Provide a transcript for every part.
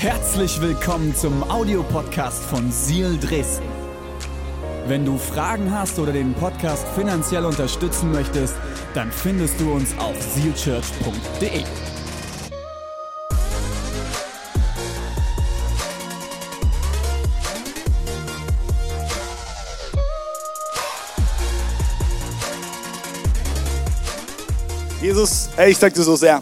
Herzlich willkommen zum Audiopodcast von Seal Dresden. Wenn du Fragen hast oder den Podcast finanziell unterstützen möchtest, dann findest du uns auf sealchurch.de. Jesus, hey, ich danke dir so sehr.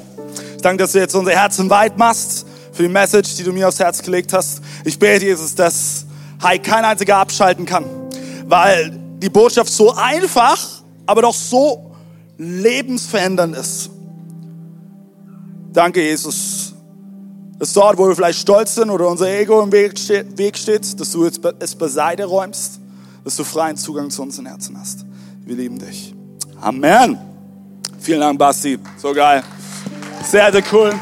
Ich danke, dass du jetzt unser Herzen weit machst für die Message, die du mir aufs Herz gelegt hast. Ich bete, Jesus, dass hey, kein einziger abschalten kann, weil die Botschaft so einfach, aber doch so lebensverändernd ist. Danke, Jesus, dass dort, wo wir vielleicht stolz sind oder unser Ego im Weg steht, dass du es beiseite räumst, dass du freien Zugang zu unseren Herzen hast. Wir lieben dich. Amen. Vielen Dank, Basti. So geil. Sehr, sehr cool.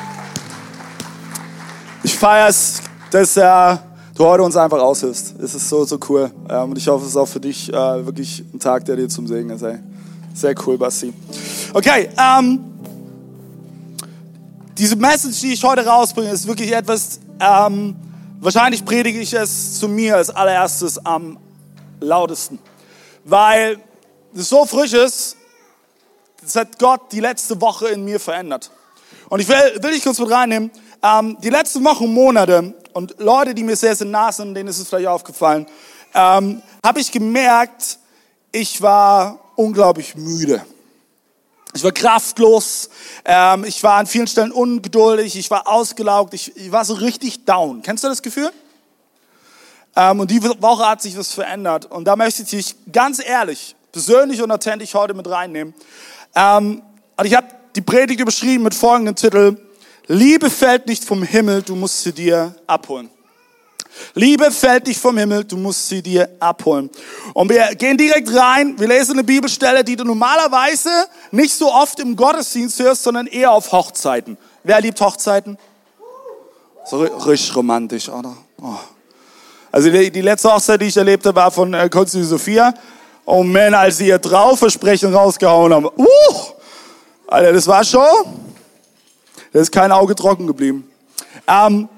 Ich feiere es, dass äh, du heute uns einfach aushilfst. Es ist so, so cool. Ähm, und ich hoffe, es ist auch für dich äh, wirklich ein Tag, der dir zum Segen ist. Ey. Sehr cool, Basti. Okay, ähm, diese Message, die ich heute rausbringe, ist wirklich etwas, ähm, wahrscheinlich predige ich es zu mir als allererstes am lautesten. Weil es so frisch ist, das hat Gott die letzte Woche in mir verändert. Und ich will, will dich kurz mit reinnehmen. Ähm, die letzten Wochen, Monate und Leute, die mir sehr, sehr nah sind, denen ist es vielleicht aufgefallen, ähm, habe ich gemerkt, ich war unglaublich müde. Ich war kraftlos, ähm, ich war an vielen Stellen ungeduldig, ich war ausgelaugt, ich, ich war so richtig down. Kennst du das Gefühl? Ähm, und die Woche hat sich was verändert. Und da möchte ich dich ganz ehrlich, persönlich und authentisch heute mit reinnehmen. Ähm, und ich habe die Predigt überschrieben mit folgendem Titel. Liebe fällt nicht vom Himmel, du musst sie dir abholen. Liebe fällt nicht vom Himmel, du musst sie dir abholen. Und wir gehen direkt rein. Wir lesen eine Bibelstelle, die du normalerweise nicht so oft im Gottesdienst hörst, sondern eher auf Hochzeiten. Wer liebt Hochzeiten? So richtig romantisch, oder? Oh. Also die, die, letzte Hochzeit, die ich erlebte, war von äh, Konstantin Sophia. Oh man, als sie ihr Trauversprechen rausgehauen haben. Uh, Alter, das war schon. Da ist kein Auge trocken geblieben. Ähm,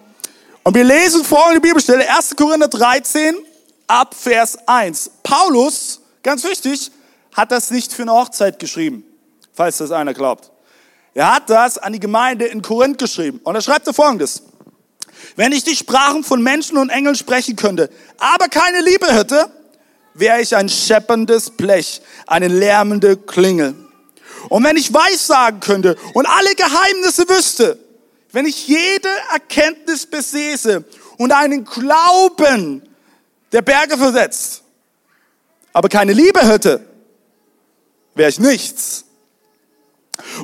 und wir lesen folgende Bibelstelle, 1. Korinther 13, ab Vers 1. Paulus, ganz wichtig, hat das nicht für eine Hochzeit geschrieben, falls das einer glaubt. Er hat das an die Gemeinde in Korinth geschrieben. Und er schreibt da folgendes. Wenn ich die Sprachen von Menschen und Engeln sprechen könnte, aber keine Liebe hätte, wäre ich ein schepperndes Blech, eine lärmende Klingel. Und wenn ich Weissagen könnte und alle Geheimnisse wüsste, wenn ich jede Erkenntnis besäße und einen Glauben der Berge versetzt, aber keine Liebe hätte, wäre ich nichts.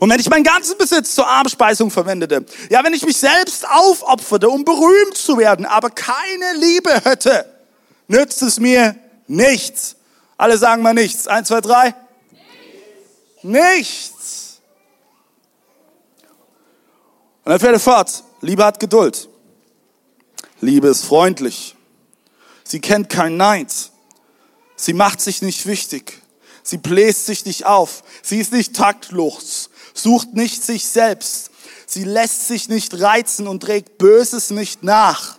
Und wenn ich meinen ganzen Besitz zur Armspeisung verwendete, ja, wenn ich mich selbst aufopferte, um berühmt zu werden, aber keine Liebe hätte, nützt es mir Nichts. Alle sagen mal nichts. Eins, zwei, drei. Nichts. Und dann fährt er fort. Liebe hat Geduld. Liebe ist freundlich. Sie kennt kein Neid. Sie macht sich nicht wichtig. Sie bläst sich nicht auf. Sie ist nicht taktlos. Sucht nicht sich selbst. Sie lässt sich nicht reizen und trägt Böses nicht nach.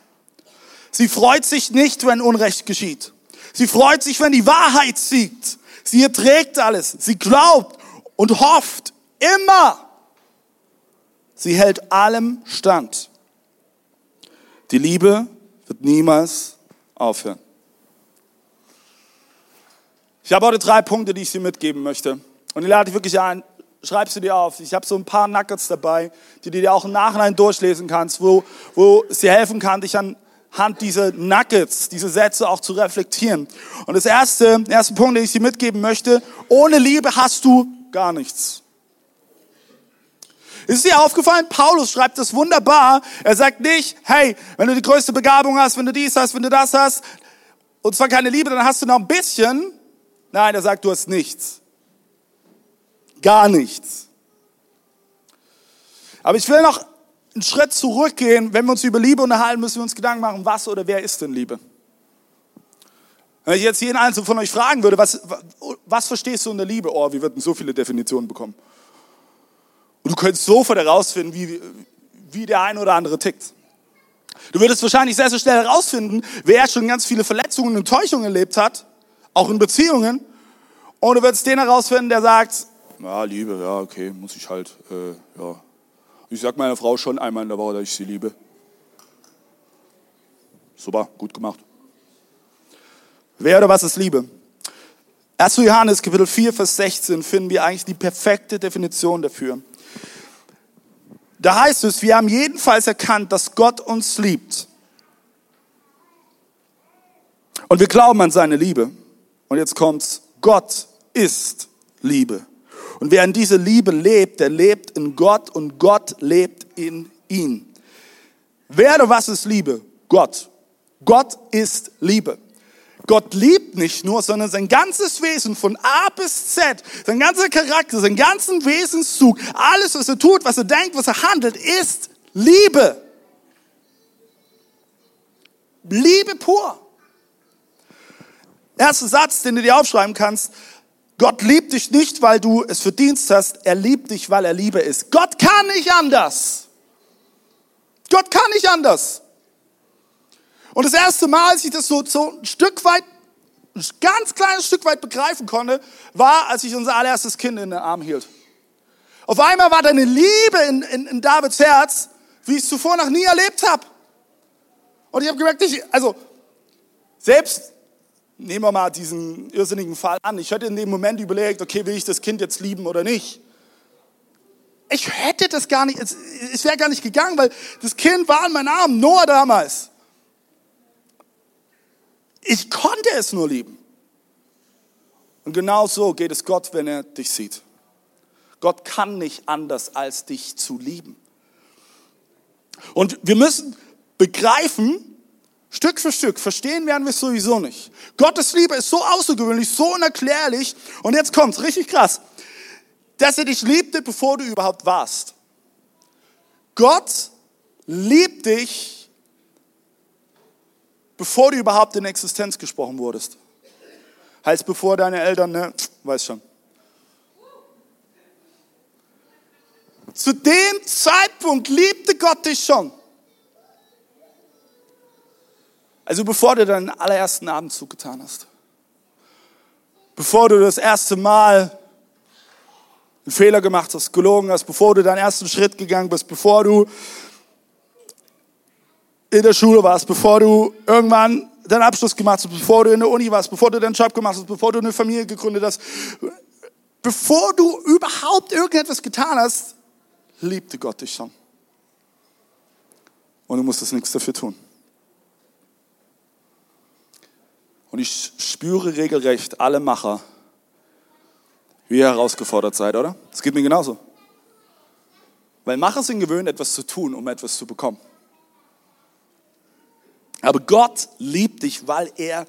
Sie freut sich nicht, wenn Unrecht geschieht. Sie freut sich, wenn die Wahrheit siegt. Sie erträgt alles. Sie glaubt und hofft immer. Sie hält allem stand. Die Liebe wird niemals aufhören. Ich habe heute drei Punkte, die ich dir mitgeben möchte. Und ich lade dich wirklich ein, schreib sie dir auf. Ich habe so ein paar Nuggets dabei, die du dir auch im Nachhinein durchlesen kannst, wo, wo es dir helfen kann, dich an Hand diese Nuggets, diese Sätze auch zu reflektieren. Und das erste, erste Punkt, den ich dir mitgeben möchte, ohne Liebe hast du gar nichts. Ist dir aufgefallen? Paulus schreibt das wunderbar. Er sagt nicht, hey, wenn du die größte Begabung hast, wenn du dies hast, wenn du das hast, und zwar keine Liebe, dann hast du noch ein bisschen. Nein, er sagt, du hast nichts. Gar nichts. Aber ich will noch einen Schritt zurückgehen, wenn wir uns über Liebe unterhalten, müssen wir uns Gedanken machen, was oder wer ist denn Liebe? Wenn ich jetzt jeden Einzelnen von euch fragen würde, was, was verstehst du unter Liebe? Oh, wir würden so viele Definitionen bekommen. Und du könntest sofort herausfinden, wie, wie der eine oder andere tickt. Du würdest wahrscheinlich sehr, sehr schnell herausfinden, wer schon ganz viele Verletzungen und Enttäuschungen erlebt hat, auch in Beziehungen. Und du würdest den herausfinden, der sagt, ja, Liebe, ja, okay, muss ich halt, äh, ja. Ich sag meiner Frau schon einmal in der Woche, dass ich sie liebe. Super, gut gemacht. Wer oder was ist Liebe? 1. Johannes Kapitel 4, Vers 16 finden wir eigentlich die perfekte Definition dafür. Da heißt es, wir haben jedenfalls erkannt, dass Gott uns liebt. Und wir glauben an seine Liebe. Und jetzt kommt's. Gott ist Liebe. Und wer in dieser Liebe lebt, der lebt in Gott und Gott lebt in ihn. Wer oder was ist Liebe? Gott. Gott ist Liebe. Gott liebt nicht nur, sondern sein ganzes Wesen von A bis Z, sein ganzer Charakter, sein ganzen Wesenszug, alles, was er tut, was er denkt, was er handelt, ist Liebe. Liebe pur. Erster Satz, den du dir aufschreiben kannst. Gott liebt dich nicht, weil du es verdienst hast. Er liebt dich, weil er Liebe ist. Gott kann nicht anders. Gott kann nicht anders. Und das erste Mal, als ich das so, so ein Stück weit, ein ganz kleines Stück weit begreifen konnte, war, als ich unser allererstes Kind in den Arm hielt. Auf einmal war da eine Liebe in, in, in Davids Herz, wie ich es zuvor noch nie erlebt habe. Und ich habe gemerkt, ich, also selbst nehmen wir mal diesen irrsinnigen Fall an. Ich hätte in dem Moment überlegt, okay, will ich das Kind jetzt lieben oder nicht? Ich hätte das gar nicht, es, es wäre gar nicht gegangen, weil das Kind war in meinen Armen, Noah damals. Ich konnte es nur lieben. Und genau so geht es Gott, wenn er dich sieht. Gott kann nicht anders, als dich zu lieben. Und wir müssen begreifen, Stück für Stück, verstehen werden wir es sowieso nicht. Gottes Liebe ist so außergewöhnlich, so unerklärlich. Und jetzt kommt's, richtig krass. Dass er dich liebte, bevor du überhaupt warst. Gott liebt dich bevor du überhaupt in Existenz gesprochen wurdest. Heißt, bevor deine Eltern, ne, weiß schon. Zu dem Zeitpunkt liebte Gott dich schon. Also bevor du deinen allerersten Abendzug getan hast. Bevor du das erste Mal einen Fehler gemacht hast, gelogen hast, bevor du deinen ersten Schritt gegangen bist, bevor du in der Schule warst, bevor du irgendwann deinen Abschluss gemacht hast, bevor du in der Uni warst, bevor du deinen Job gemacht hast, bevor du eine Familie gegründet hast, bevor du überhaupt irgendetwas getan hast, liebte Gott dich schon. Und du musstest nichts dafür tun. Und ich spüre regelrecht alle Macher, wie ihr herausgefordert seid, oder? Es geht mir genauso. Weil Macher sind gewöhnt, etwas zu tun, um etwas zu bekommen. Aber Gott liebt dich, weil er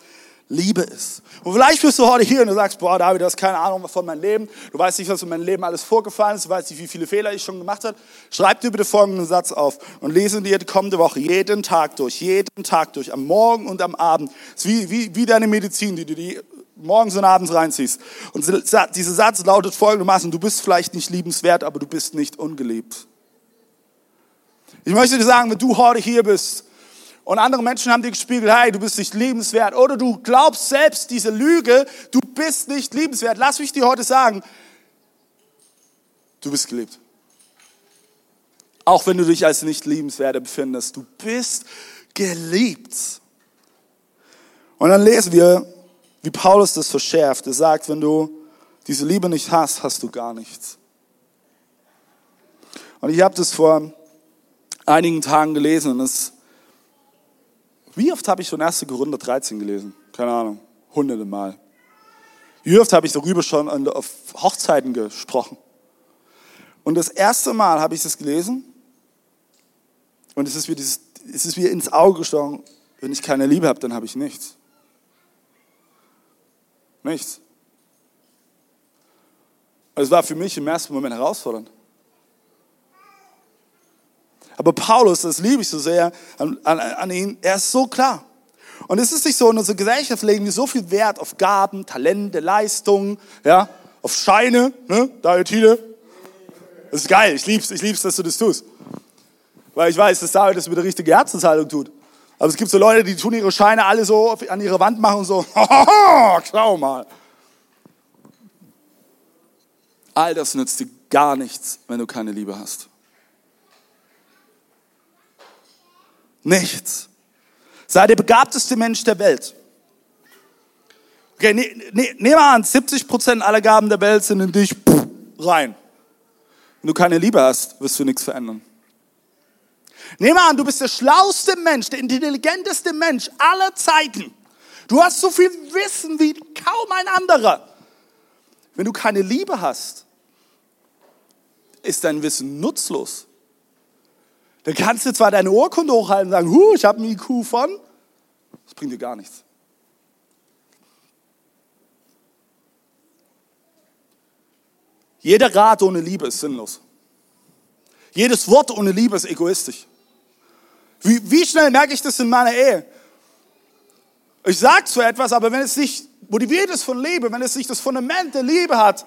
Liebe ist. Und vielleicht bist du heute hier und du sagst, boah, David, du hast keine Ahnung von meinem Leben. Du weißt nicht, was in meinem Leben alles vorgefallen ist. Du weißt nicht, wie viele Fehler ich schon gemacht habe. Schreib dir bitte folgenden Satz auf und lese dir die kommende Woche jeden Tag durch, jeden Tag durch, am Morgen und am Abend. Es ist wie, wie, wie deine Medizin, die du die morgens und abends reinziehst. Und dieser Satz lautet folgendermaßen, du bist vielleicht nicht liebenswert, aber du bist nicht ungeliebt. Ich möchte dir sagen, wenn du heute hier bist und andere Menschen haben dir gespiegelt, hey, du bist nicht liebenswert. Oder du glaubst selbst diese Lüge, du bist nicht liebenswert. Lass mich dir heute sagen, du bist geliebt. Auch wenn du dich als nicht liebenswert empfindest, du bist geliebt. Und dann lesen wir, wie Paulus das verschärft. Er sagt, wenn du diese Liebe nicht hast, hast du gar nichts. Und ich habe das vor einigen Tagen gelesen und es wie oft habe ich schon 1. Korinther 13 gelesen? Keine Ahnung, hunderte Mal. Wie oft habe ich darüber schon auf Hochzeiten gesprochen? Und das erste Mal habe ich das gelesen und es ist wie, dieses, es ist wie ins Auge gestochen, wenn ich keine Liebe habe, dann habe ich nichts. Nichts. Es war für mich im ersten Moment herausfordernd. Aber Paulus, das liebe ich so sehr an, an, an ihn, er ist so klar. Und es ist nicht so, in unserer Gesellschaft legen wir so viel Wert auf Gaben, Talente, Leistungen, ja, auf Scheine, ne, Thiele. Das ist geil, ich lieb's, ich lieb's, dass du das tust. Weil ich weiß, dass David das mit der richtigen Herzenshaltung tut. Aber es gibt so Leute, die tun ihre Scheine alle so an ihre Wand machen und so, schau mal. All das nützt dir gar nichts, wenn du keine Liebe hast. Nichts. Sei der begabteste Mensch der Welt. Okay, ne, ne, nehmen an, 70% aller Gaben der Welt sind in dich pff, rein. Wenn du keine Liebe hast, wirst du nichts verändern. Nehmen wir an, du bist der schlauste Mensch, der intelligenteste Mensch aller Zeiten. Du hast so viel Wissen wie kaum ein anderer. Wenn du keine Liebe hast, ist dein Wissen nutzlos. Dann kannst du zwar deine Urkunde hochhalten und sagen, huh, ich habe einen IQ von, das bringt dir gar nichts. Jeder Rat ohne Liebe ist sinnlos. Jedes Wort ohne Liebe ist egoistisch. Wie, wie schnell merke ich das in meiner Ehe? Ich sage zwar etwas, aber wenn es nicht motiviert ist von Liebe, wenn es nicht das Fundament der Liebe hat,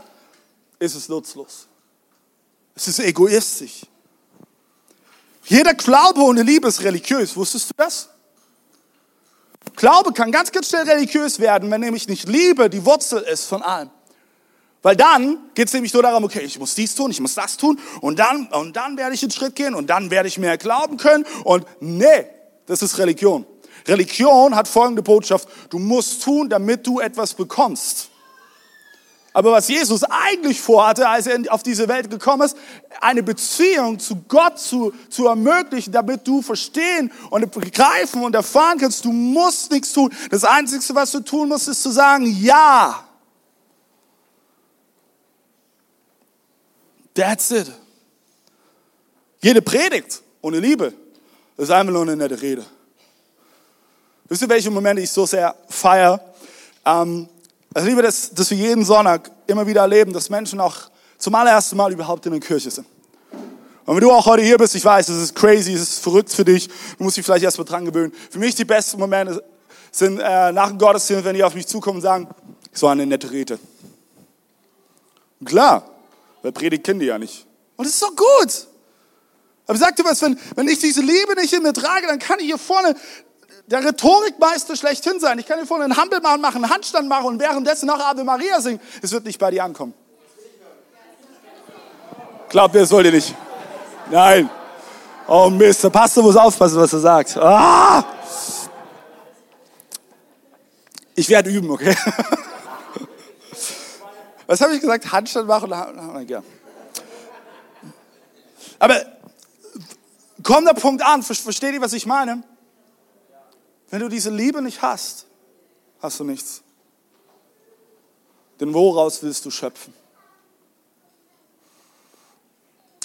ist es nutzlos. Es ist egoistisch. Jeder Glaube ohne Liebe ist religiös. Wusstest du das? Glaube kann ganz, ganz schnell religiös werden, wenn nämlich nicht Liebe die Wurzel ist von allem. Weil dann geht es nämlich nur darum, okay, ich muss dies tun, ich muss das tun und dann, und dann werde ich einen Schritt gehen und dann werde ich mehr glauben können und nee, das ist Religion. Religion hat folgende Botschaft, du musst tun, damit du etwas bekommst. Aber was Jesus eigentlich vorhatte, als er auf diese Welt gekommen ist, eine Beziehung zu Gott zu, zu ermöglichen, damit du verstehen und begreifen und erfahren kannst, du musst nichts tun. Das Einzige, was du tun musst, ist zu sagen, ja. That's it. Jede Predigt ohne Liebe ist einfach nur eine nette Rede. Wisst ihr, welche Momente ich so sehr feiere? Ähm, ich liebe das, dass wir jeden Sonntag immer wieder erleben, dass Menschen auch zum allerersten Mal überhaupt in der Kirche sind. Und wenn du auch heute hier bist, ich weiß, es ist crazy, es ist verrückt für dich, du musst dich vielleicht erst mal dran gewöhnen. Für mich die besten Momente sind äh, nach dem Gottesdienst, wenn die auf mich zukommen und sagen, es war eine nette Rede. Klar, weil Predigt kennen die ja nicht. Und das ist doch gut. Aber sag dir was, wenn, wenn ich diese Liebe nicht in mir trage, dann kann ich hier vorne der Rhetorikmeister schlechthin sein. Ich kann hier vorne einen Hampelmann machen, einen Handstand machen und währenddessen noch Ave Maria singen. Es wird nicht bei dir ankommen. Glaubt ihr, es sollt ihr nicht. Nein. Oh Mist, der Pastor muss aufpassen, was er sagt. Ah! Ich werde üben, okay? Was habe ich gesagt? Handstand machen? Ja. Aber kommt der Punkt an, versteht ihr, was ich meine? Wenn du diese Liebe nicht hast, hast du nichts. Denn woraus willst du schöpfen?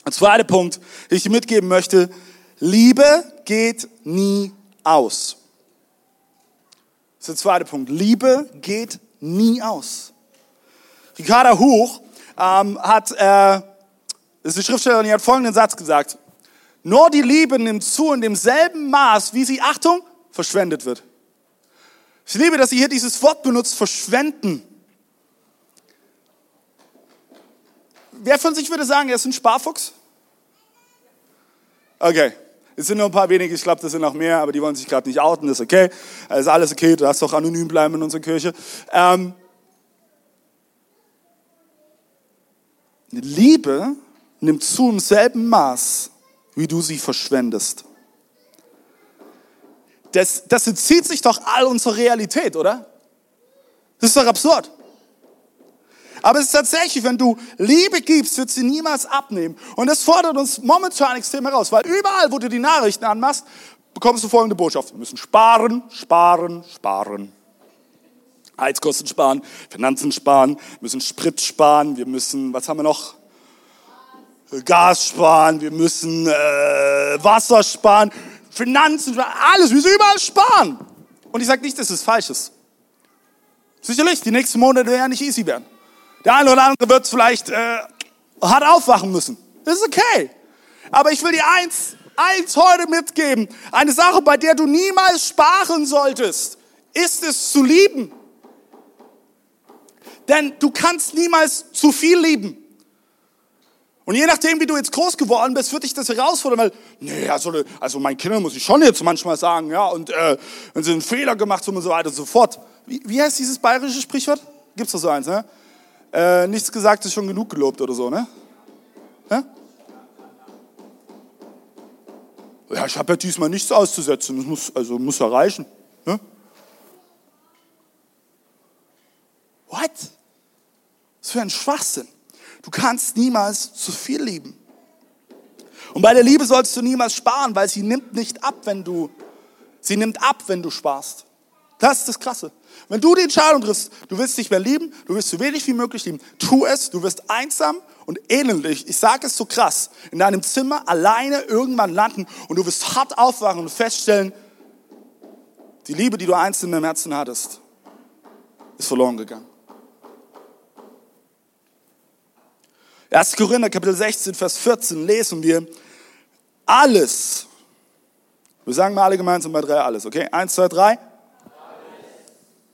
Der zweite Punkt, den ich dir mitgeben möchte, Liebe geht nie aus. Das ist der zweite Punkt. Liebe geht nie aus. Ricarda Huch ähm, hat, äh, ist die Schriftstellerin, die hat folgenden Satz gesagt. Nur die Liebe nimmt zu in demselben Maß, wie sie, Achtung, verschwendet wird. Ich liebe, dass sie hier dieses Wort benutzt, verschwenden. Wer von sich würde sagen, er ist ein Sparfuchs? Okay. Es sind nur ein paar wenige, ich glaube, das sind noch mehr, aber die wollen sich gerade nicht outen, das ist okay. Das ist alles okay, du darfst doch anonym bleiben in unserer Kirche. Ähm, Liebe nimmt zu im selben Maß, wie du sie verschwendest. Das, das entzieht sich doch all unserer Realität, oder? Das ist doch absurd. Aber es ist tatsächlich, wenn du Liebe gibst, wird sie niemals abnehmen. Und das fordert uns momentan extrem heraus, weil überall, wo du die Nachrichten anmachst, bekommst du folgende Botschaft. Wir müssen sparen, sparen, sparen. Heizkosten sparen, Finanzen sparen, müssen Sprit sparen, wir müssen, was haben wir noch? Gas sparen, wir müssen äh, Wasser sparen, Finanzen alles, wir müssen überall sparen. Und ich sage nicht, dass es falsch ist. Sicherlich, die nächsten Monate werden nicht easy werden. Der eine oder andere wird vielleicht äh, hart aufwachen müssen. Das ist okay. Aber ich will dir eins, eins heute mitgeben. Eine Sache, bei der du niemals sparen solltest, ist es zu lieben. Denn du kannst niemals zu viel lieben. Und je nachdem, wie du jetzt groß geworden bist, wird dich das herausfordern, weil, nee, also, also meinen Kindern muss ich schon jetzt manchmal sagen, ja, und äh, wenn sie einen Fehler gemacht haben und so weiter und so fort. Wie, wie heißt dieses bayerische Sprichwort? Gibt's da so eins, ne? Äh, nichts gesagt ist schon genug gelobt oder so, ne? Ja, ja ich habe ja diesmal nichts auszusetzen, das muss, also muss ja reichen. Ne? What? Was für ein Schwachsinn. Du kannst niemals zu viel lieben. Und bei der Liebe sollst du niemals sparen, weil sie nimmt nicht ab, wenn du, sie nimmt ab, wenn du sparst. Das ist das Krasse. Wenn du die Entscheidung triffst, du willst nicht mehr lieben, du willst so wenig wie möglich lieben, tu es, du wirst einsam und elendlich, ich sage es so krass, in deinem Zimmer alleine irgendwann landen und du wirst hart aufwachen und feststellen, die Liebe, die du einzeln im Herzen hattest, ist verloren gegangen. 1. Korinther Kapitel 16, Vers 14 lesen wir, alles, wir sagen mal alle gemeinsam bei drei alles, okay? Eins, zwei, drei.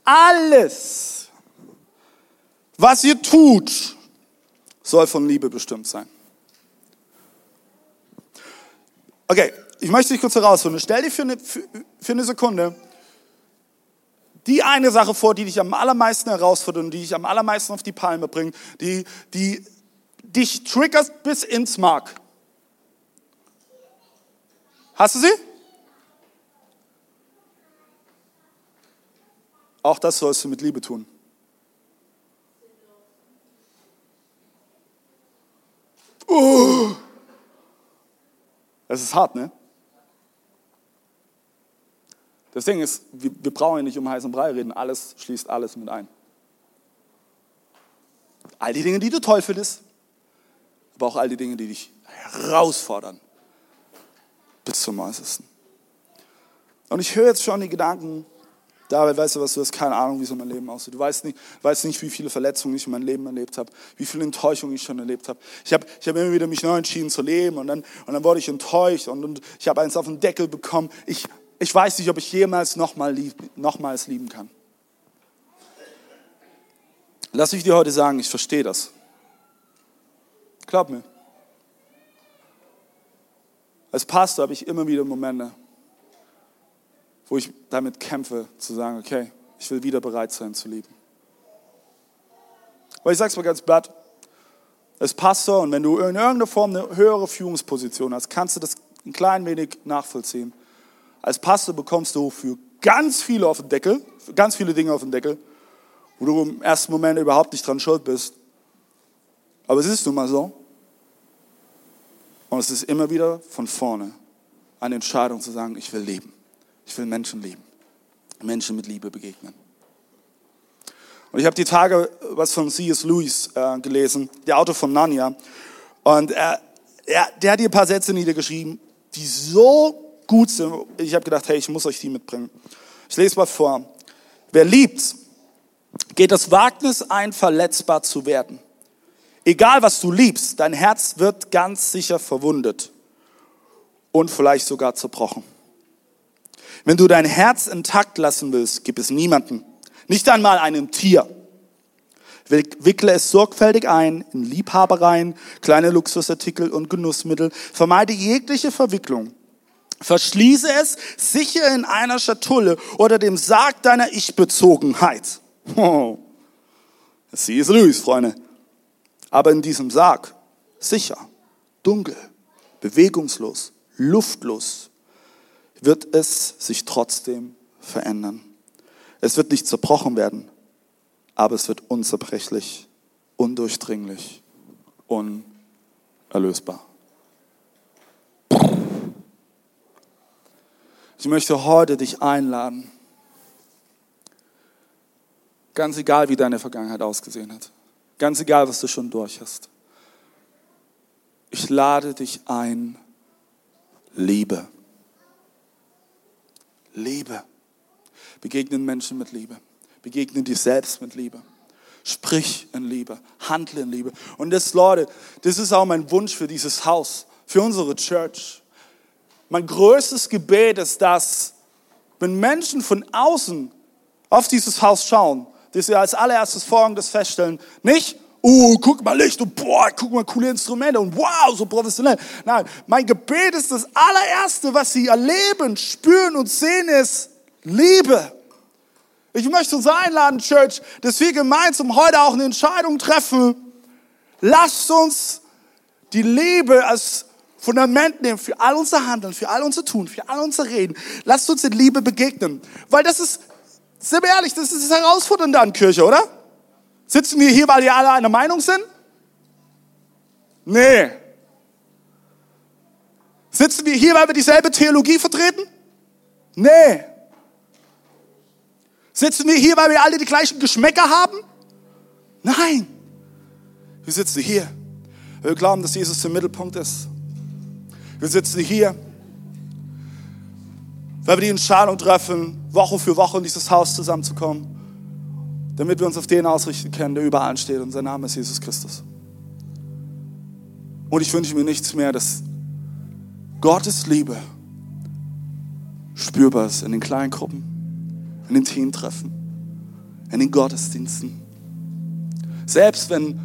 Alles, was ihr tut, soll von Liebe bestimmt sein. Okay, ich möchte dich kurz herausfinden. Stell dir für eine, für, für eine Sekunde die eine Sache vor, die dich am allermeisten herausfordert und die dich am allermeisten auf die Palme bringt, die, die dich triggert bis ins Mark. Hast du sie? Auch das sollst du mit Liebe tun. Oh. Das ist hart, ne? Das Ding ist, wir, wir brauchen ja nicht um heißen Brei reden, alles schließt alles mit ein. All die Dinge, die du toll findest, aber auch all die Dinge, die dich herausfordern, bis zum Äußersten. Und ich höre jetzt schon die Gedanken, David, weißt du was, du hast keine Ahnung, wie so mein Leben aussieht. Du weißt nicht, weißt nicht wie viele Verletzungen ich in meinem Leben erlebt habe, wie viele Enttäuschungen ich schon erlebt habe. Ich habe ich hab immer wieder mich neu entschieden zu leben und dann, und dann wurde ich enttäuscht und, und ich habe eins auf den Deckel bekommen. Ich, ich weiß nicht, ob ich jemals nochmal lieb, nochmals lieben kann. Lass mich dir heute sagen, ich verstehe das. Glaub mir. Als Pastor habe ich immer wieder Momente, wo ich damit kämpfe, zu sagen, okay, ich will wieder bereit sein zu lieben. Weil ich sage es mal ganz platt, als Pastor und wenn du in irgendeiner Form eine höhere Führungsposition hast, kannst du das ein klein wenig nachvollziehen. Als Pastor bekommst du für ganz viele auf den Deckel, für ganz viele Dinge auf den Deckel, wo du im ersten Moment überhaupt nicht dran schuld bist. Aber es ist nun mal so. Und es ist immer wieder von vorne eine Entscheidung zu sagen, ich will leben. Ich will Menschen lieben. Menschen mit Liebe begegnen. Und ich habe die Tage was von C.S. Lewis äh, gelesen, der Autor von Narnia. Und er, er, der hat hier ein paar Sätze niedergeschrieben, die so gut sind. Ich habe gedacht, hey, ich muss euch die mitbringen. Ich lese mal vor. Wer liebt, geht das Wagnis ein, verletzbar zu werden. Egal was du liebst, dein Herz wird ganz sicher verwundet und vielleicht sogar zerbrochen. Wenn du dein Herz intakt lassen willst, gib es niemanden, nicht einmal einem Tier. Wickle es sorgfältig ein in Liebhabereien, kleine Luxusartikel und Genussmittel. Vermeide jegliche Verwicklung. Verschließe es sicher in einer Schatulle oder dem Sarg deiner Ich-Bezogenheit. Oh. Sie ist Louis, Freunde. Aber in diesem Sarg, sicher, dunkel, bewegungslos, luftlos, wird es sich trotzdem verändern. Es wird nicht zerbrochen werden, aber es wird unzerbrechlich, undurchdringlich, unerlösbar. Ich möchte heute dich einladen, ganz egal wie deine Vergangenheit ausgesehen hat, ganz egal was du schon durch hast. Ich lade dich ein, Liebe. Liebe. Begegnen Menschen mit Liebe. Begegnen dir selbst mit Liebe. Sprich in Liebe. Handle in Liebe. Und das, Leute, das ist auch mein Wunsch für dieses Haus, für unsere Church. Mein größtes Gebet ist, dass, wenn Menschen von außen auf dieses Haus schauen, dass sie als allererstes folgendes feststellen, nicht, oh, guck mal Licht und boah, guck mal coole Instrumente und wow, so professionell. Nein, mein Gebet ist das allererste, was sie erleben, spüren und sehen, ist Liebe. Ich möchte uns einladen, Church, dass wir gemeinsam heute auch eine Entscheidung treffen. Lasst uns die Liebe als Fundament nehmen für all unser Handeln, für all unser Tun, für all unser Reden. Lasst uns in Liebe begegnen. Weil das ist, sind wir ehrlich, das ist das Herausfordernde an Kirche, oder? Sitzen wir hier, weil wir alle einer Meinung sind? Nee. Sitzen wir hier, weil wir dieselbe Theologie vertreten? Nee. Sitzen wir hier, weil wir alle die gleichen Geschmäcker haben? Nein. Wir sitzen hier. Wir glauben, dass Jesus der Mittelpunkt ist. Wir sitzen hier, weil wir die Entscheidung treffen, Woche für Woche in dieses Haus zusammenzukommen damit wir uns auf den ausrichten können, der über allen steht. Und sein Name ist Jesus Christus. Und ich wünsche mir nichts mehr, dass Gottes Liebe spürbar ist in den kleinen Gruppen, in den Teamtreffen, in den Gottesdiensten. Selbst wenn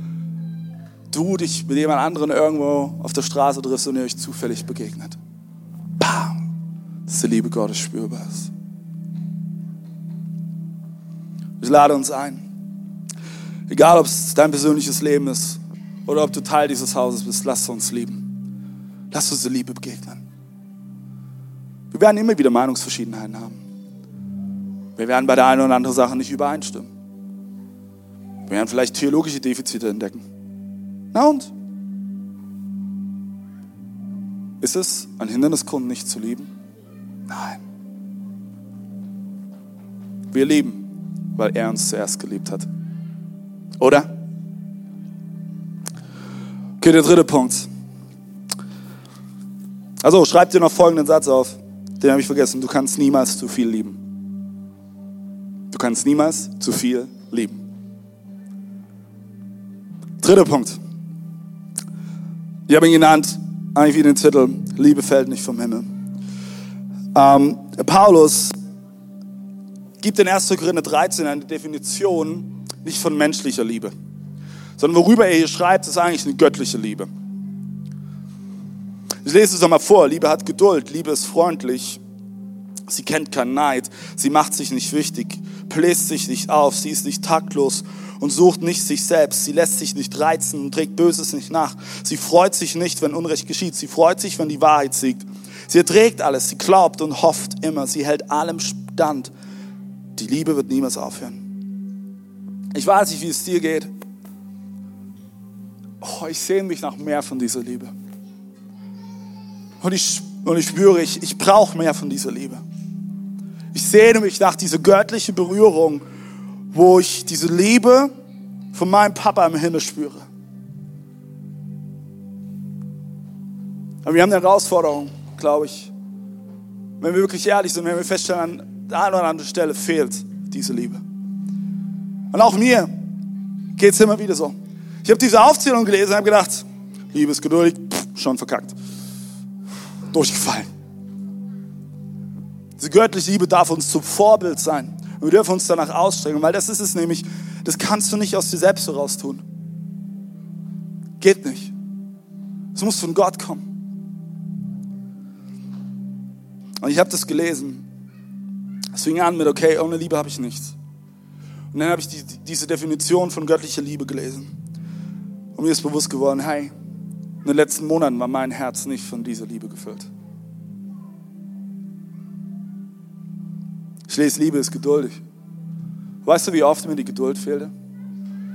du dich mit jemand anderen irgendwo auf der Straße triffst und ihr euch zufällig begegnet. Bam! Dass die Liebe Gottes spürbar ist. Ich lade uns ein. Egal, ob es dein persönliches Leben ist oder ob du Teil dieses Hauses bist, lass uns lieben. Lass uns die Liebe begegnen. Wir werden immer wieder Meinungsverschiedenheiten haben. Wir werden bei der einen oder anderen Sache nicht übereinstimmen. Wir werden vielleicht theologische Defizite entdecken. Na und? Ist es ein Hindernis, Kunden nicht zu lieben? Nein. Wir lieben weil er uns zuerst geliebt hat. Oder? Okay, der dritte Punkt. Also, schreib dir noch folgenden Satz auf. Den habe ich vergessen. Du kannst niemals zu viel lieben. Du kannst niemals zu viel lieben. Dritter Punkt. Ich habe ihn genannt, eigentlich wie den Titel, Liebe fällt nicht vom Himmel. Ähm, Paulus gibt in 1. Korinther 13 eine Definition nicht von menschlicher Liebe, sondern worüber er hier schreibt, ist eigentlich eine göttliche Liebe. Ich lese es nochmal vor. Liebe hat Geduld, Liebe ist freundlich, sie kennt keinen Neid, sie macht sich nicht wichtig, bläst sich nicht auf, sie ist nicht taktlos und sucht nicht sich selbst. Sie lässt sich nicht reizen und trägt Böses nicht nach. Sie freut sich nicht, wenn Unrecht geschieht. Sie freut sich, wenn die Wahrheit siegt. Sie erträgt alles, sie glaubt und hofft immer. Sie hält allem stand. Die Liebe wird niemals aufhören. Ich weiß nicht, wie es dir geht. Oh, ich sehne mich nach mehr von dieser Liebe. Und ich, und ich spüre, ich, ich brauche mehr von dieser Liebe. Ich sehne mich nach dieser göttlichen Berührung, wo ich diese Liebe von meinem Papa im Himmel spüre. Aber wir haben eine Herausforderung, glaube ich. Wenn wir wirklich ehrlich sind, wenn wir feststellen, der einen oder anderen Stelle fehlt diese Liebe. Und auch mir geht es immer wieder so. Ich habe diese Aufzählung gelesen und habe gedacht, Liebe ist geduldig, pff, schon verkackt. Durchgefallen. Diese göttliche Liebe darf uns zum Vorbild sein. Und wir dürfen uns danach ausstrecken, weil das ist es nämlich, das kannst du nicht aus dir selbst heraus tun. Geht nicht. Es muss von Gott kommen. Und ich habe das gelesen es fing an mit, okay, ohne Liebe habe ich nichts. Und dann habe ich die, diese Definition von göttlicher Liebe gelesen. Und mir ist bewusst geworden, hey, in den letzten Monaten war mein Herz nicht von dieser Liebe gefüllt. Ich lese, Liebe ist geduldig. Weißt du, wie oft mir die Geduld fehlte?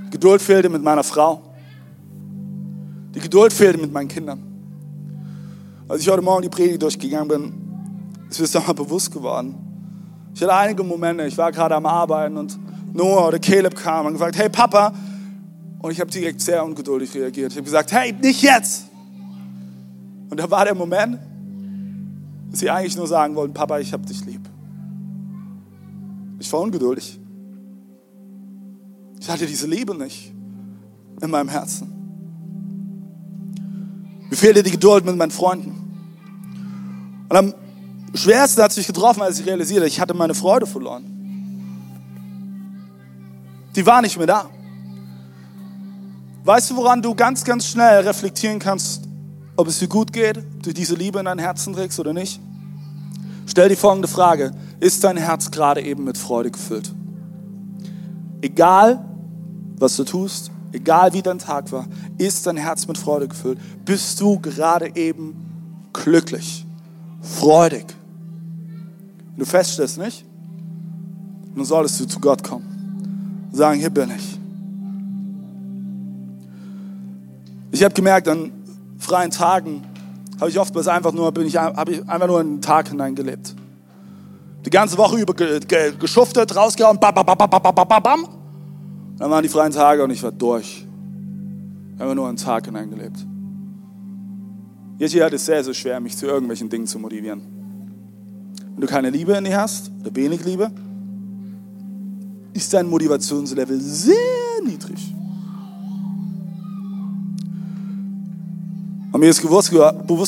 Die Geduld fehlte mit meiner Frau. Die Geduld fehlte mit meinen Kindern. Als ich heute Morgen die Predigt durchgegangen bin, ist mir das nochmal bewusst geworden ich hatte einige Momente, ich war gerade am Arbeiten und Noah oder Caleb kam und gesagt, hey Papa. Und ich habe direkt sehr ungeduldig reagiert. Ich habe gesagt, hey, nicht jetzt. Und da war der Moment, dass sie eigentlich nur sagen wollten, Papa, ich habe dich lieb. Ich war ungeduldig. Ich hatte diese Liebe nicht in meinem Herzen. Mir fehlte die Geduld mit meinen Freunden. Und am schwersten hat sich getroffen, als ich realisierte, ich hatte meine Freude verloren. Die war nicht mehr da. Weißt du, woran du ganz, ganz schnell reflektieren kannst, ob es dir gut geht, ob du diese Liebe in dein Herzen trägst oder nicht? Stell die folgende Frage. Ist dein Herz gerade eben mit Freude gefüllt? Egal, was du tust, egal wie dein Tag war, ist dein Herz mit Freude gefüllt? Bist du gerade eben glücklich, freudig? Du feststellst nicht, dann solltest du zu Gott kommen und sagen, hier bin ich. Ich habe gemerkt, an freien Tagen habe ich oftmals einfach nur, bin ich, ich einfach nur in den Tag hineingelebt. Die ganze Woche über geschuftet, rausgehauen, bam, bam, bam, bam, bam, bam, bam. Dann waren die freien Tage und ich war durch. Einfach nur in den Tag hineingelebt. Jetzt hat es sehr, sehr schwer, mich zu irgendwelchen Dingen zu motivieren. Wenn du keine Liebe in dir hast oder wenig Liebe, ist dein Motivationslevel sehr niedrig. Und mir ist bewusst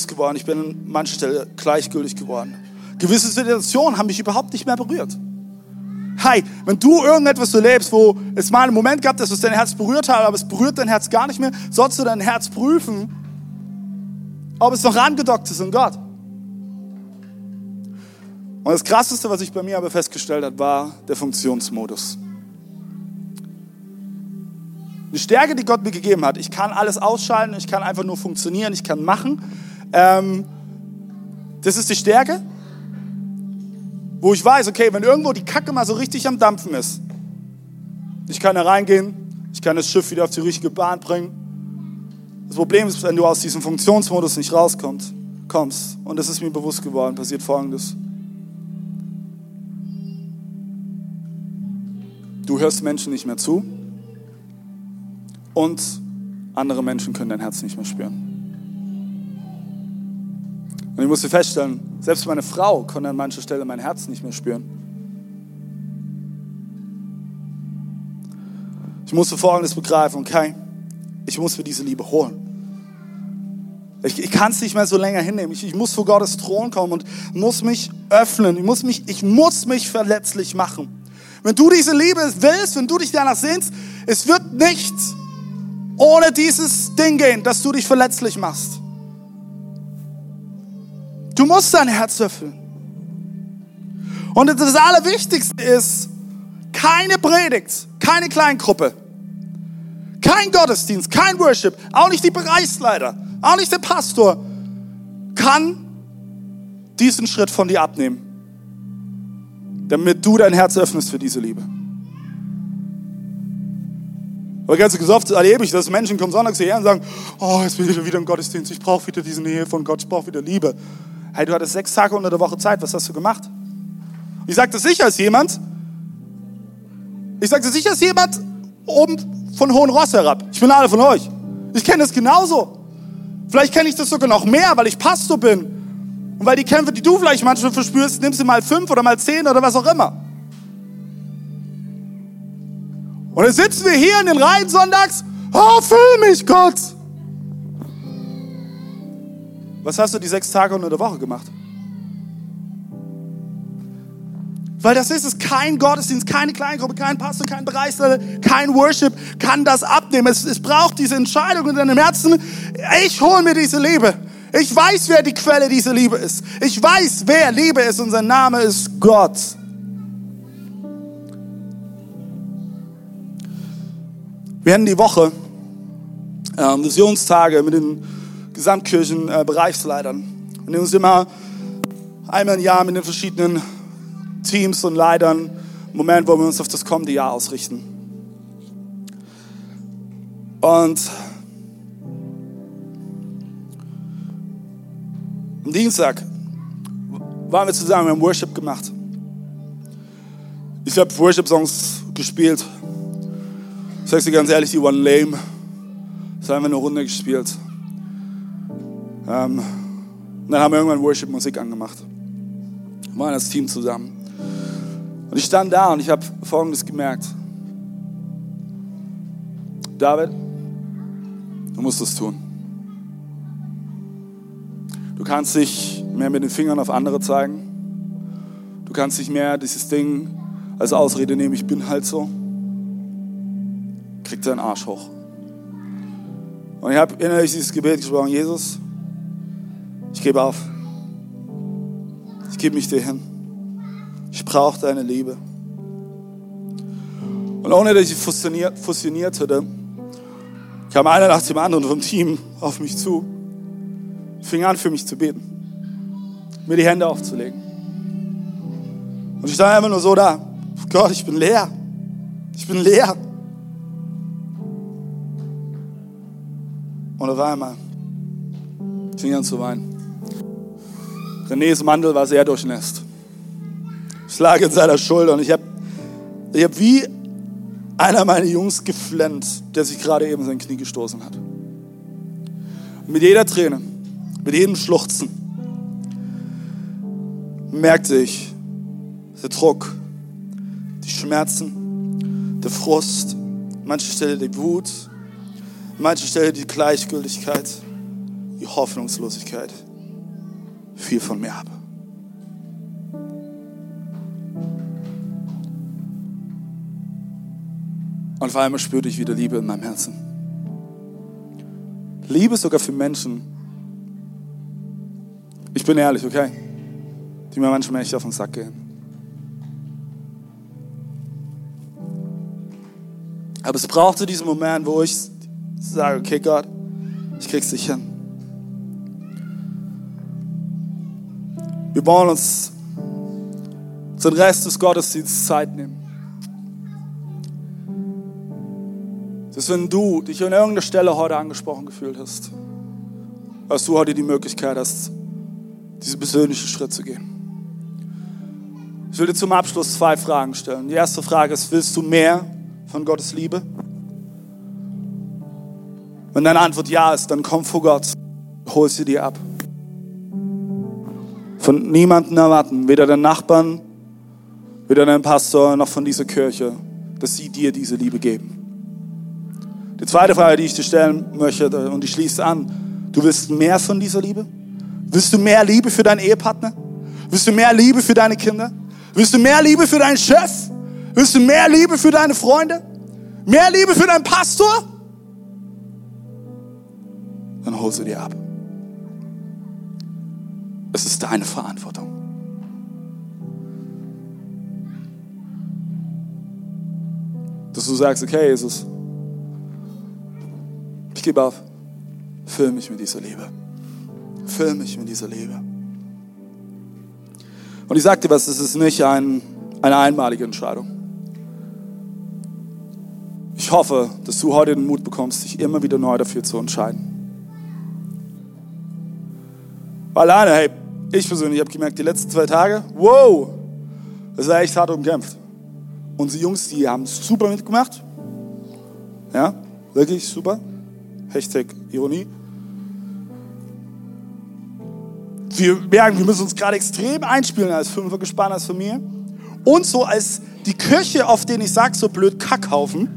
geworden, ich bin an mancher Stelle gleichgültig geworden. Gewisse Situationen haben mich überhaupt nicht mehr berührt. Hey, wenn du irgendetwas so lebst, wo es mal einen Moment gab, dass es dein Herz berührt hat, aber es berührt dein Herz gar nicht mehr, sollst du dein Herz prüfen, ob es noch angedockt ist an Gott. Und das Krasseste, was ich bei mir aber festgestellt habe, war der Funktionsmodus. Die Stärke, die Gott mir gegeben hat. Ich kann alles ausschalten, ich kann einfach nur funktionieren, ich kann machen. Ähm, das ist die Stärke, wo ich weiß, okay, wenn irgendwo die Kacke mal so richtig am Dampfen ist, ich kann da reingehen, ich kann das Schiff wieder auf die richtige Bahn bringen. Das Problem ist, wenn du aus diesem Funktionsmodus nicht rauskommst, kommst, und das ist mir bewusst geworden, passiert Folgendes. Du hörst Menschen nicht mehr zu und andere Menschen können dein Herz nicht mehr spüren. Und ich musste feststellen, selbst meine Frau konnte an mancher Stelle mein Herz nicht mehr spüren. Ich musste Folgendes begreifen, okay? Ich muss mir diese Liebe holen. Ich, ich kann es nicht mehr so länger hinnehmen. Ich, ich muss vor Gottes Thron kommen und muss mich öffnen. Ich muss mich, ich muss mich verletzlich machen. Wenn du diese Liebe willst, wenn du dich danach sehnst, es wird nichts ohne dieses Ding gehen, dass du dich verletzlich machst. Du musst dein Herz öffnen. Und das Allerwichtigste ist, keine Predigt, keine Kleingruppe, kein Gottesdienst, kein Worship, auch nicht die Bereichsleiter, auch nicht der Pastor kann diesen Schritt von dir abnehmen, damit du dein Herz öffnest für diese Liebe. Aber ganz oft erlebe ich, dass Menschen kommen sonntags hierher und sagen, oh, jetzt bin ich wieder im Gottesdienst, ich brauche wieder diese Nähe von Gott, ich brauche wieder Liebe. Hey, du hattest sechs Tage unter der Woche Zeit, was hast du gemacht? Ich sage das sicher als jemand, ich sage das sicher als jemand oben von Hohen Ross herab. Ich bin alle von euch. Ich kenne das genauso. Vielleicht kenne ich das sogar noch mehr, weil ich Pastor bin. Und weil die Kämpfe, die du vielleicht manchmal verspürst, nimmst du mal fünf oder mal zehn oder was auch immer. Und dann sitzen wir hier in den Reihen sonntags. Oh, füll mich, Gott. Was hast du die sechs Tage unter der Woche gemacht? Weil das ist es, kein Gottesdienst, keine Kleingruppe, kein Pastor, kein Bereichsleiter, kein Worship kann das abnehmen. Es, es braucht diese Entscheidung in deinem Herzen. Ich hole mir diese Liebe. Ich weiß, wer die Quelle dieser Liebe ist. Ich weiß, wer Liebe ist und sein Name ist Gott. Wir hatten die Woche äh, Visionstage mit den Gesamtkirchenbereichsleitern. Äh, wir uns immer einmal im Jahr mit den verschiedenen Teams und Leitern einen Moment, wo wir uns auf das kommende Jahr ausrichten. Und am Dienstag waren wir zusammen, wir haben Worship gemacht. Ich habe Worship-Songs gespielt ich sage dir ganz ehrlich, die waren lame. Es haben wir eine Runde gespielt. Ähm, und dann haben wir irgendwann Worship-Musik angemacht. Wir waren als Team zusammen. Und ich stand da und ich habe Folgendes gemerkt. David, du musst das tun. Du kannst dich mehr mit den Fingern auf andere zeigen. Du kannst nicht mehr dieses Ding als Ausrede nehmen, ich bin halt so kriegt seinen Arsch hoch. Und ich habe innerlich dieses Gebet gesprochen, Jesus, ich gebe auf. Ich gebe mich dir hin. Ich brauche deine Liebe. Und ohne dass ich fusioniert, fusioniert hätte, kam einer nach dem anderen vom Team auf mich zu, fing an für mich zu beten, mir die Hände aufzulegen. Und ich stand einfach nur so da, Gott, ich bin leer. Ich bin leer. Und auf einmal fing an zu weinen. Renés Mantel war sehr durchnässt. Ich lag in seiner Schulter und ich habe ich hab wie einer meiner Jungs geflennt, der sich gerade eben sein Knie gestoßen hat. Und mit jeder Träne, mit jedem Schluchzen merkte ich, der Druck, die Schmerzen, der Frust, an mancher Stelle die Wut, an mancher Stelle die Gleichgültigkeit, die Hoffnungslosigkeit viel von mir ab. Und auf einmal spürte ich wieder Liebe in meinem Herzen. Liebe sogar für Menschen. Ich bin ehrlich, okay? Die mir manchmal echt auf den Sack gehen. Aber es brauchte diesen Moment, wo ich sage, okay Gott, ich krieg's dich hin. Wir wollen uns den Rest des Gottesdienstes Zeit nehmen. Dass wenn du dich an irgendeiner Stelle heute angesprochen gefühlt hast, dass du heute die Möglichkeit hast, diesen persönlichen Schritt zu gehen. Ich will dir zum Abschluss zwei Fragen stellen. Die erste Frage ist, willst du mehr von Gottes Liebe? Wenn deine Antwort ja ist, dann komm vor Gott, hol sie dir ab. Von niemandem erwarten, weder den Nachbarn, weder deinen Pastor noch von dieser Kirche, dass sie dir diese Liebe geben. Die zweite Frage, die ich dir stellen möchte, und ich schließe an, du willst mehr von dieser Liebe? Willst du mehr Liebe für deinen Ehepartner? Willst du mehr Liebe für deine Kinder? Willst du mehr Liebe für deinen Chef? Willst du mehr Liebe für deine Freunde? Mehr Liebe für deinen Pastor? Dann hol sie dir ab. Es ist deine Verantwortung. Dass du sagst, okay, Jesus, ich gebe auf. Füll mich mit dieser Liebe. Füll mich mit dieser Liebe. Und ich dir was, es ist nicht ein, eine einmalige Entscheidung. Ich hoffe, dass du heute den Mut bekommst, dich immer wieder neu dafür zu entscheiden. Alleine, hey, ich persönlich habe gemerkt, die letzten zwei Tage, wow, das war echt hart umkämpft. Unsere Jungs, die haben super mitgemacht. Ja, wirklich super. Hashtag Ironie. Wir merken, wir müssen uns gerade extrem einspielen als Fünfer gespannt als Familie. Und so als die Kirche, auf den ich sag so blöd Kackhaufen,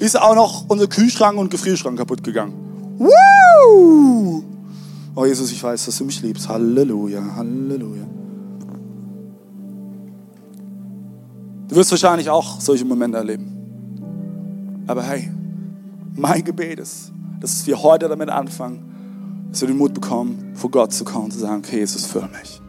ist auch noch unser Kühlschrank und Gefrierschrank kaputt gegangen. Woo! Oh Jesus, ich weiß, dass du mich liebst. Halleluja, Halleluja. Du wirst wahrscheinlich auch solche Momente erleben. Aber hey, mein Gebet ist, dass wir heute damit anfangen, dass wir den Mut bekommen, vor Gott zu kommen und zu sagen, okay, Jesus, füll mich.